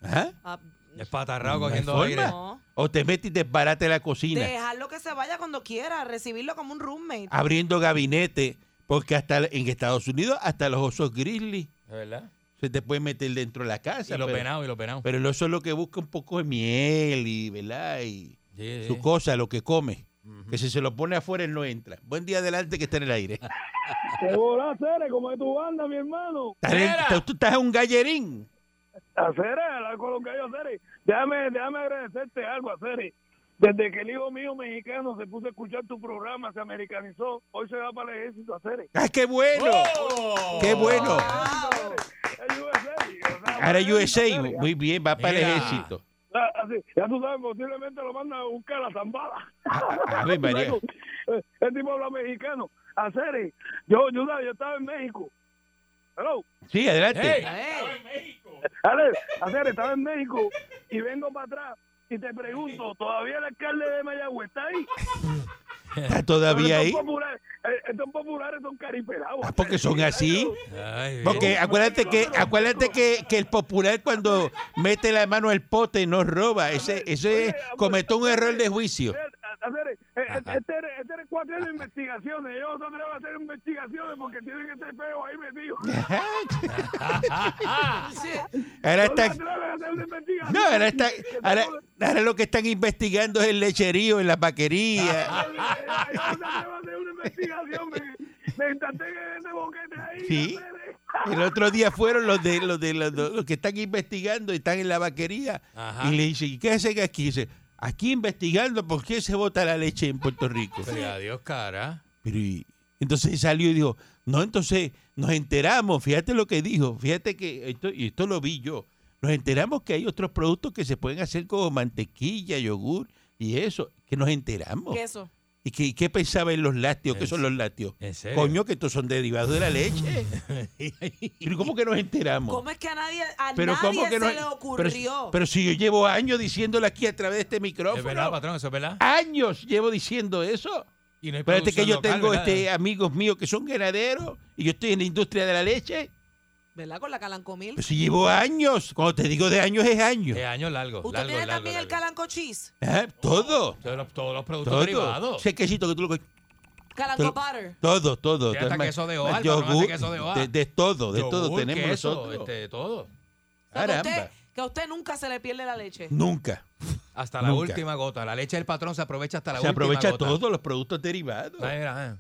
¿Ah? ah, Espatarrado No hay cogiendo forma. aire. no. O te metes y desbarate la cocina, Dejarlo que se vaya cuando quiera, recibirlo como un roommate. abriendo gabinete, porque hasta en Estados Unidos hasta los osos grizzly ¿Es verdad? Se te pueden meter dentro de la casa. Y los pero, penados, y los penados. pero el oso lo que busca un poco de miel y, ¿verdad? Y Sí, su sí. cosa, lo que come. Que si se lo pone afuera, él no entra. Buen día adelante que está en el aire. ¿Qué volá, Cere? ¿Cómo es tu banda, mi hermano? Estás tú estás un gallerín. A Cere, la con lo que yo, Cere. Déjame, déjame agradecerte algo, Cere. Desde que el hijo mío mexicano se puso a escuchar tu programa, se americanizó, hoy se va para el ejército a Cere. ¡Ah, qué bueno! ¡Oh! ¡Qué bueno! Wow. Es USA, o sea, Ahora USA, muy bien, va para el ejército. Ah, así, ya tú sabes, posiblemente lo mandan a buscar a la zambada. A- Ave María. Eh, El tipo habla mexicano. A Cere, yo, yo, yo estaba en México. Hello. Sí, adelante. Hey. Eh, Ale, Hacer, estaba en México y vengo para atrás y te pregunto, ¿todavía el alcalde de Mayagüez está ahí? Está todavía ahí. Estos populares, eh, estos populares son caripelados. Ah, porque son así. Ay, Porque acuérdate que acuérdate que, que el popular cuando mete la mano al pote no roba. Ese ese cometió un error de juicio. Eh, eh, este era este era el cuatro de investigaciones. Ellos no atreven a hacer investigaciones porque tienen este peo ahí metido. Ahora investigación. no, ahora, está, ahora, ahora lo que están investigando es el lecherío en las vaquerías. Ellos no se atreven a hacer una investigación. Me, me intenté en ese boquete ahí. Sí. El otro día fueron los de los de los, los que están investigando y están en la vaquería Ajá. y le dicen, ¿y qué hacen aquí? Dice, aquí investigando por qué se bota la leche en Puerto Rico. Pero adiós, cara. Pero y- entonces salió y dijo, no, entonces nos enteramos, fíjate lo que dijo, fíjate que esto, y esto lo vi yo, nos enteramos que hay otros productos que se pueden hacer como mantequilla, yogur y eso, que nos enteramos. queso. ¿Y qué, qué pensaba en los lácteos? ¿Qué ¿En son los lácteos? ¿En serio? Coño, que estos son derivados de la leche. ¿Pero cómo que nos enteramos? ¿Cómo es que a nadie, a Pero nadie cómo que se no le pero, ocurrió? pero si yo llevo años diciéndolo aquí a través de este ¿Es verdad, micrófono. patrón? ¿Eso es verdad? Años llevo diciendo eso. Y no hay Espérate que yo local, tengo ¿verdad? este amigos míos que son ganaderos y yo estoy en la industria de la leche. ¿Verdad? Con la calancomil. Pues si llevo años, cuando te digo de años es años. De años largos. ¿Usted largo, tiene largo, también el largo. calanco cheese? Ah, Todo, Todos los, todos los productos todo. derivados. Ese quesito que tú lo co- Calanco butter. Todo, todo. Hasta queso de hoja, yogur, queso de hoja. de, de todo, de todo tenemos queso, nosotros. Este, todo. O sea, que, Caramba. usted, que a usted nunca se le pierde la leche. Nunca. Hasta la Nunca. última gota. La leche del patrón se aprovecha hasta la Se última aprovecha gota. todos los productos derivados. Mira,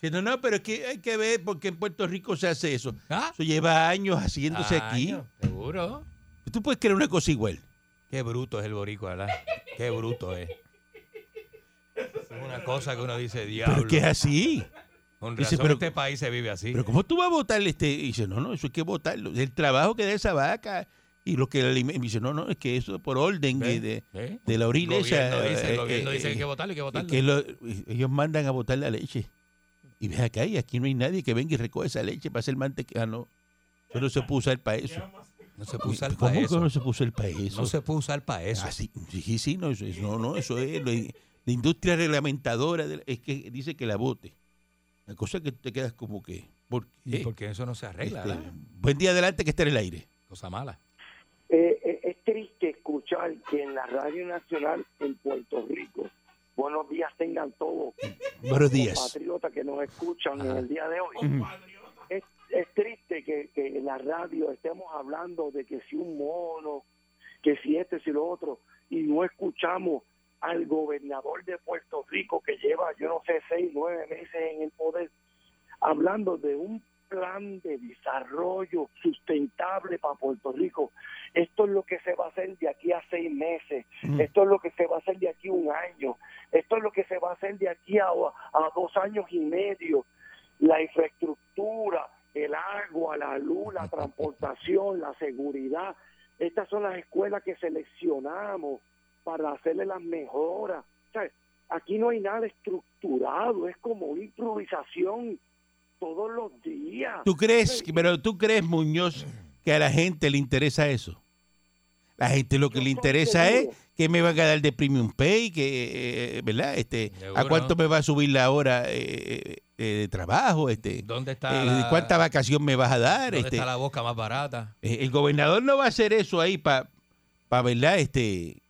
Que no, pero es que hay que ver por qué en Puerto Rico se hace eso. ¿Ah? Eso lleva años haciéndose aquí. Años, Seguro. Tú puedes creer una cosa igual. Qué bruto es el boricua, ¿verdad? Qué bruto es. Es una cosa que uno dice, diablo. Pero que es así. Con Dice, razón pero- este país se vive así. Pero ¿cómo tú vas a votar este? Y dice, no, no, eso hay que votarlo. El trabajo que da esa vaca y lo que le dice, no, no, es que eso es por orden ¿Ve? de, de, ¿Ve? de la El orilla esa. gobierno dice, el eh, gobierno eh, dice que hay que eh, votarlo, hay que votarlo. que lo- ellos mandan a votar la leche. Y ves acá, y aquí no hay nadie que venga y recoja esa leche para hacer mantequilla. Ah, no. Eso no se puede usar para eso. No se puso usar ¿Cómo para que eso. no se puso el para eso? No se puede usar para eso. Ah, sí, sí, sí, no, eso, es- no, no, eso es lo- la industria reglamentadora, de la- es que dice que la vote. La cosa es que te quedas como que, ¿por qué? Porque eso no se arregla, Este, buen día adelante que esté en el aire. Cosa mala. Eh, eh, es triste escuchar que en la Radio Nacional en Puerto Rico, buenos días tengan todos Buenos los días. patriotas que nos escuchan en el día de hoy. Es triste que, que en la radio estemos hablando de que si un mono, que si este, si lo otro, y no escuchamos al gobernador de Puerto Rico que lleva, yo no sé, seis, nueve meses en el poder, hablando de un plan de desarrollo sustentable para Puerto Rico. Esto es lo que se va a hacer de aquí a seis meses, Mm. esto es lo que se va a hacer de aquí a un año, esto es lo que se va a hacer de aquí a, a dos años y medio. La infraestructura, el agua, la luz, la transportación, la seguridad. Estas son las escuelas que seleccionamos para hacerle las mejoras. O sea, aquí no hay nada estructurado, es como una improvisación todos los días. ¿Tú crees, pero tú crees, Muñoz, que a la gente le interesa eso? La gente lo que Yo le interesa seguro. es que me van a dar de premium pay, que, eh, ¿verdad? Este, ¿A cuánto me va a subir la hora eh, eh, de trabajo? Este, ¿Dónde está eh, la, ¿Cuánta vacación me vas a dar? dónde Este, está la boca más barata? eh, el gobernador no va a hacer eso ahí para, pa, ¿verdad? Este,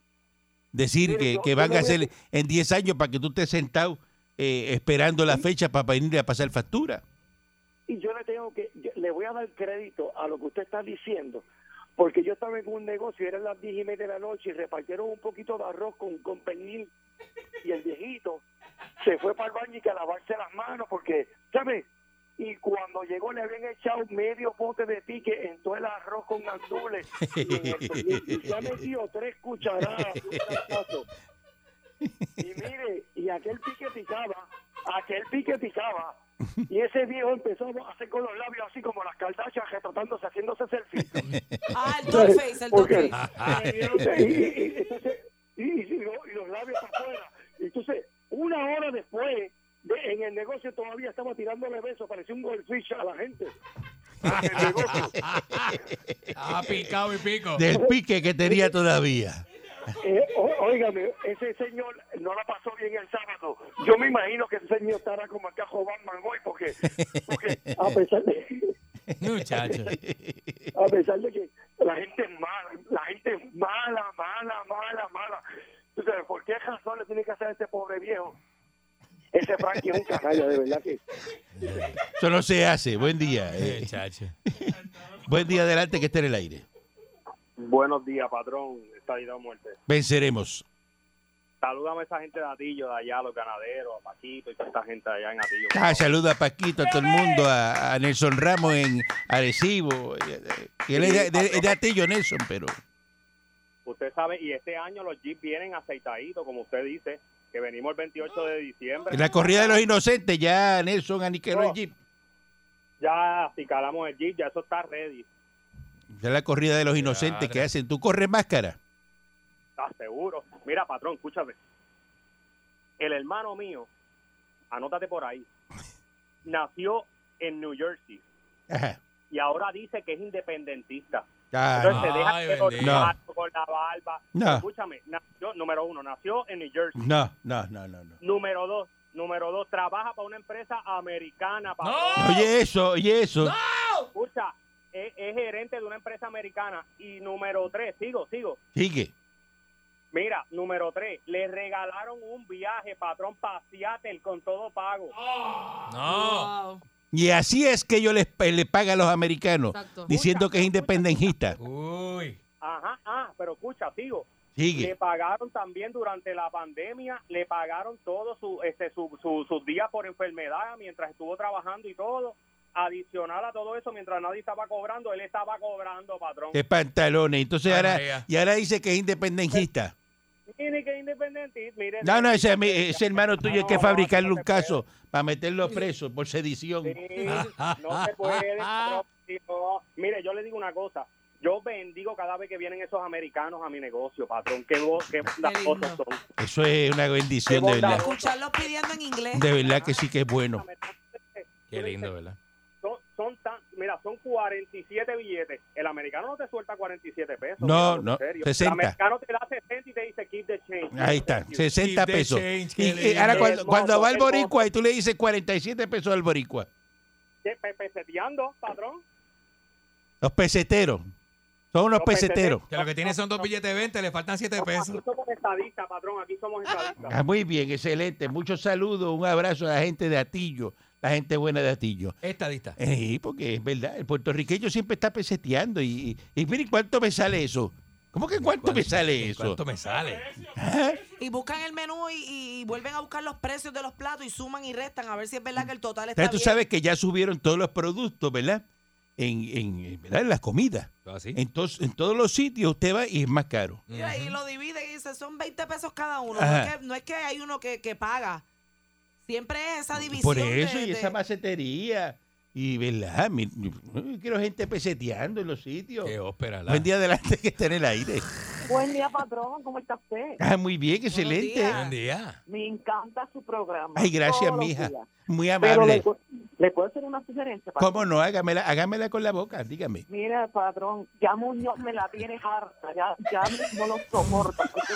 decir que, que van a hacer en 10 años para que tú estés sentado eh, esperando la fecha para venir a pasar factura. Y yo le tengo que, le voy a dar crédito a lo que usted está diciendo, porque yo estaba en un negocio, eran las diez y media de la noche y repartieron un poquito de arroz con, con pernil y el viejito se fue para el baño y que a lavarse las manos porque, ¿sabe? Y cuando llegó le habían echado medio pote de pique en todo el arroz con gandules y, en el y se ha metido tres cucharadas un. Y mire, y aquel pique picaba, aquel pique picaba, y ese viejo empezó a hacer con los labios así como las caldachas retratándose, haciéndose selfie. Ah, el dog face, el dog face. y, los labios para afuera. Entonces, una hora después, de- en el negocio todavía estaba tirándole besos, parecía un goldfish a la gente. Ah, picado y pico. Del pique que tenía todavía. Eh, ó- óigame, ese señor no la pasó bien el sábado. Yo me imagino que ese señor estará como el cajo Batman hoy, porque, porque a pesar de Muchacho. a pesar de que la gente es mala, la gente es mala, mala, mala, mala. Tú sabes, ¿por qué razón le tiene que hacer a este pobre viejo? Ese Frankie es un canalla, de verdad que. Eso no se hace. Buen día. eh, Muchacho. buen día adelante que esté en el aire. Buenos días, patrón. Estadidad o muerte. Venceremos. Salúdame a esa gente de Atillo, de allá, los ganaderos, a Paquito y toda esta gente allá en Atillo. Ah, saluda a Paquito, a todo el mundo, a, a Nelson Ramos en Arecibo. que él es de, de- es de Atillo, Nelson, pero Usted sabe, y este año los Jeep vienen aceitaditos, como usted dice, que venimos el 28 de diciembre. en la corrida de los inocentes ya Nelson aniquiló el Jeep. Ya, si calamos el Jeep, ya eso está ready. Ya la corrida de los inocentes que hacen. ¿Tú corres máscara? ¿Estás seguro? Mira, patrón, escúchame. El hermano mío, anótate por ahí, nació en New Jersey Ajá. y ahora dice que es independentista. Ah, Entonces no. se deja Ay, bendito. largo con la barba. No. Escúchame, nació, número uno, nació en New Jersey. No, no, no, no. no. Número dos, número dos, trabaja para una empresa americana. patrón. Oye eso, oye eso. Escucha, es, es gerente de una empresa americana. Y número tres, sigo, sigo. Sigue. Mira, número tres, le regalaron un viaje, patrón, para Seattle con todo pago. No. Wow. Y así es que ellos les, le pagan a los americanos, Exacto. diciendo que es independentista. Uy. Ajá, ah, pero escucha, sigo. Sigue. Le pagaron también durante la pandemia, le pagaron todo su, este, su, su- sus días por enfermedad mientras estuvo trabajando y todo. Adicional a todo eso, mientras nadie estaba cobrando, él estaba cobrando, patrón. Qué pantalones. Entonces Ay, ahora, y ahora dice que es independentista. Mire que independiente, mire. No, no, ese, ese hermano tuyo hay que No, fabricarle no un caso para meterlo preso por sedición. Sí, no se puede. no. Mire, yo le digo una cosa. Yo bendigo cada vez que vienen esos americanos a mi negocio, patrón. Qué, qué bondadosos son. Eso es una bendición de verdad. Escucharlos pidiendo en inglés. De verdad que sí que es bueno. Qué lindo, ¿verdad? Mira, son 47 billetes. El americano no te suelta 47 pesos. No, mira, no, serio. 60. El americano te da 60 y te dice keep the change. Ahí está, 60 Keep the pesos. change, Y, ahora cuando, cuando va el boricua y tú le dices 47 pesos al boricua, ¿Qué, pe- peseteando, patrón. los peseteros. Son unos Los peseteros. Que lo que tiene son dos billetes de 20, le faltan 7 pesos. Aquí somos estadistas, patrón, aquí somos estadistas. Ah, muy bien, excelente. Muchos saludos, un abrazo a la gente de Atillo, la gente buena de Atillo. Estadista. Eh, Sí, porque es verdad, el puertorriqueño siempre está peseteando. Y, y, y miren cuánto me sale eso. ¿Cómo que cuánto me sale eso? ¿Cuánto me sale? Ah, Y buscan el menú y, y vuelven a buscar los precios de los platos y suman y restan a ver si es verdad que el total está Entonces, tú bien. sabes que ya subieron todos los productos, ¿verdad? En, en, ¿verdad? en las comidas. Así. Entonces, en todos los sitios usted va y es más caro. Mira, y lo divide y dice, son 20 pesos cada uno. No es, que, no es que hay uno que, que paga. Siempre es esa división. Por eso, de- y esa de- macetería. Y, ¿verdad? Mi- yo quiero gente peseteando en los sitios. Qué ópera. la- Buen día adelante que está en el aire. Buen día, patrón. ¿Cómo está usted? Ah, muy bien, excelente. Buen día. Me encanta su programa. Ay, gracias, todos mija. días. Muy Pero amable. le, le puedo hacer una sugerencia. patrón? ¿Cómo no? Hágamela, hágamela con la boca, dígame. Mira, patrón, ya Muñoz me la tiene harta, ya, ya no lo soporta. Porque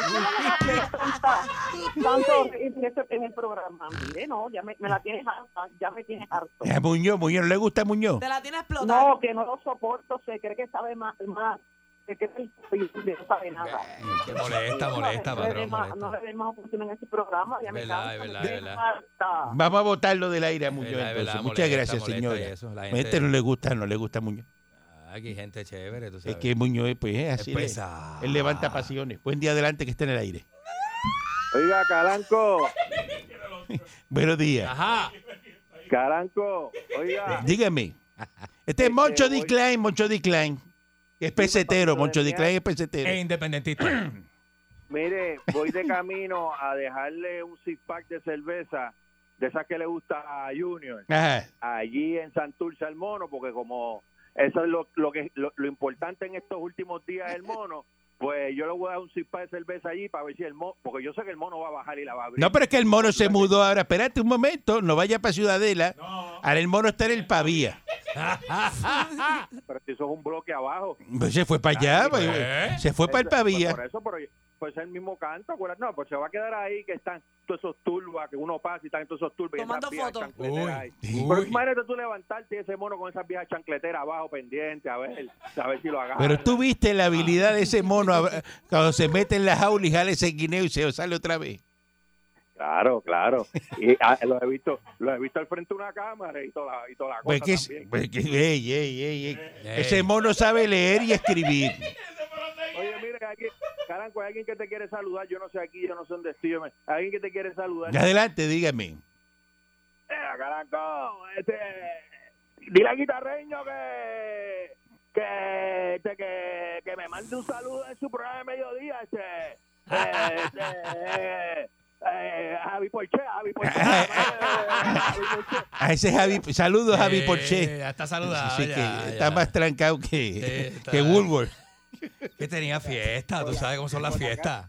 me tanta, tanto en, ese- en el programa. Mire, no, ya me, me la tiene harta, ya me tiene harto. A Muñoz, Muñoz, ¿no le gusta Muñoz? Te la tiene explotada. No, que no lo soporto, se cree que sabe más, más que no sabe nada. Molesta, molesta, patrón, no le dé más oportunidad en ese programa, ya me. Vamos a botarlo del aire a Muñoz. verdad, es entonces. verdad, Muchas molesta, gracias, la A gente- este no le gusta, no le gusta Muñoz. Aquí hay gente chévere, tú sabes. Es que Muñoz, pues, es así. Él levanta pasiones. Buen día adelante que esté en el aire. Oiga, Caranco, Buenos días. Ajá. Caranco, oiga. Dígame. Este es Moncho Decline, Moncho Decline. Que es pesetero, Moncho Decline es pesetero. Es independentista. Mire, voy de camino a dejarle un six pack de cerveza de esas que le gusta a Junior Ajá. allí en Santurce al mono, porque como eso es lo, lo que lo, lo importante en estos últimos días del mono, pues yo le voy a dar un pack de cerveza allí para ver si el mono, porque yo sé que el mono va a bajar y la va a abrir. No, pero es que el mono se mudó ahora. Espérate un momento, no vaya para Ciudadela. Ahora el mono está en el Pavía. Pero si eso es un bloque abajo. Pues se fue para allá, pues, ¿Eh? se fue para el Pavía. Por eso, pero pues el mismo canto. No, pues se va a quedar ahí que están todos esos turbas, que uno pasa y están todos esos turbas. y Tomando fotos. chancleteras ahí. Uy, Pero imagínate tú levantarte y ese mono con esas viejas chancleteras abajo pendiente, a ver, a ver si lo agarra. Pero tú viste la habilidad de ese mono a- cuando se mete en la jaula y jala ese guineo y se sale otra vez. Claro, claro. Y ah, lo he visto, lo he visto al frente de una cámara y toda la, y toda la cosa Pues que, también. pues que- ey, ey, ey, ey. Ey. Ese mono sabe leer y escribir. Oye, mire, alguien, Caranco, hay alguien que te quiere saludar. Yo no sé aquí, yo no sé dónde estoy. yo me- Hay alguien que te quiere saludar. Adelante, dígame. Eh, Caranco, este, dile al guitarreño que que, este, que que me mande un saludo en su programa de mediodía, este, eh, este, eh, eh, Javi Porche, Javi Porche. A ese Javi, saludos Javi Eh, Porche. Está saludado. Sí, ya, que ya. está más trancado que, Sí, está- que Woolworth. Que tenía fiesta, tú sabes cómo son las fiestas.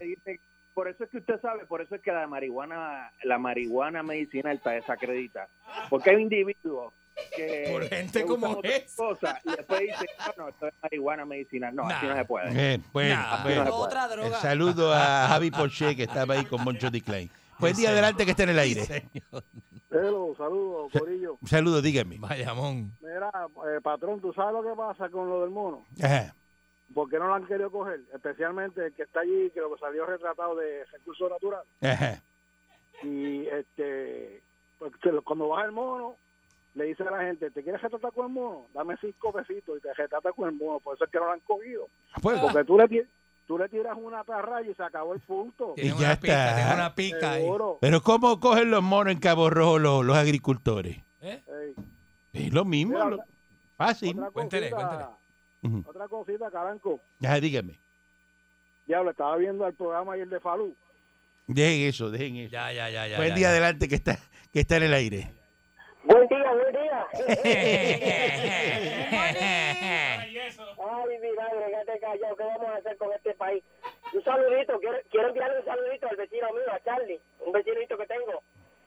Por eso es que usted sabe, por eso es que la marihuana, la marihuana medicinal está desacredita. Porque hay individuos que Por gente que como esa. cosas y después dicen, no, no, esto es marihuana medicinal. No, así Nah. no se puede. Eh, bueno, Nah. bueno. Otra El droga. saludo a Javi Porche que estaba ahí con Moncho Decline. Buen día adelante que está en el aire. Señor. Hello, saludos, Corillo. Un saludo, dígame. Vayamón. Mira, eh, patrón, ¿tú sabes lo que pasa con lo del mono? Ajá. ¿Por qué no lo han querido coger? Especialmente el que está allí, que lo que salió retratado de recursos naturales. Ajá. Y este, pues, que lo- cuando baja el mono, le dice a la gente, ¿te quieres retratar con el mono? Dame cinco pesitos y te retrata con el mono. Por eso es que no lo han cogido. Pues, Porque tú le, ti- tú le tiras una tarraya y se acabó el punto. Y ya una pica, está. tiene una pica ahí. Pero ¿cómo cogen los monos en Cabo Rojo los, los agricultores? ¿Eh? Es lo mismo. Mira, lo- fácil. otra Cuéntele, Otra cosita, Caranco. Ajá, dígame. Diablo, estaba viendo el programa ayer de Falú. Dejen eso, dejen eso. Ya, ya, ya, ya. Buen ya, día ya. adelante que está, que está en el aire. Buen día, buen día. Ay, mi madre, quédate callado. ¿Qué vamos a hacer con este país? Un saludito, quiero, quiero enviarle un saludito al vecino mío, a Charlie, un vecinito que tengo,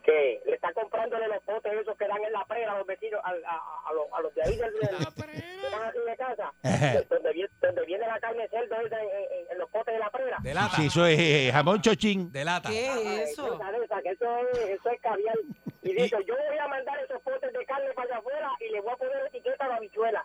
que le está comprándole los potes esos que dan en la prera a los vecinos, a, a, a los, a los de ahí del, están así de casa, donde, viene, donde viene la carne de cerdo en, en- en los potes de la prera. De lata. Sí, eso es eh, jamón chochín. De lata. ¿Qué es eso? esa de esa, que eso es, eso es caviar. Y dice, yo voy a mandar esos potes de carne para allá afuera y le voy a poner etiqueta a la bichuela.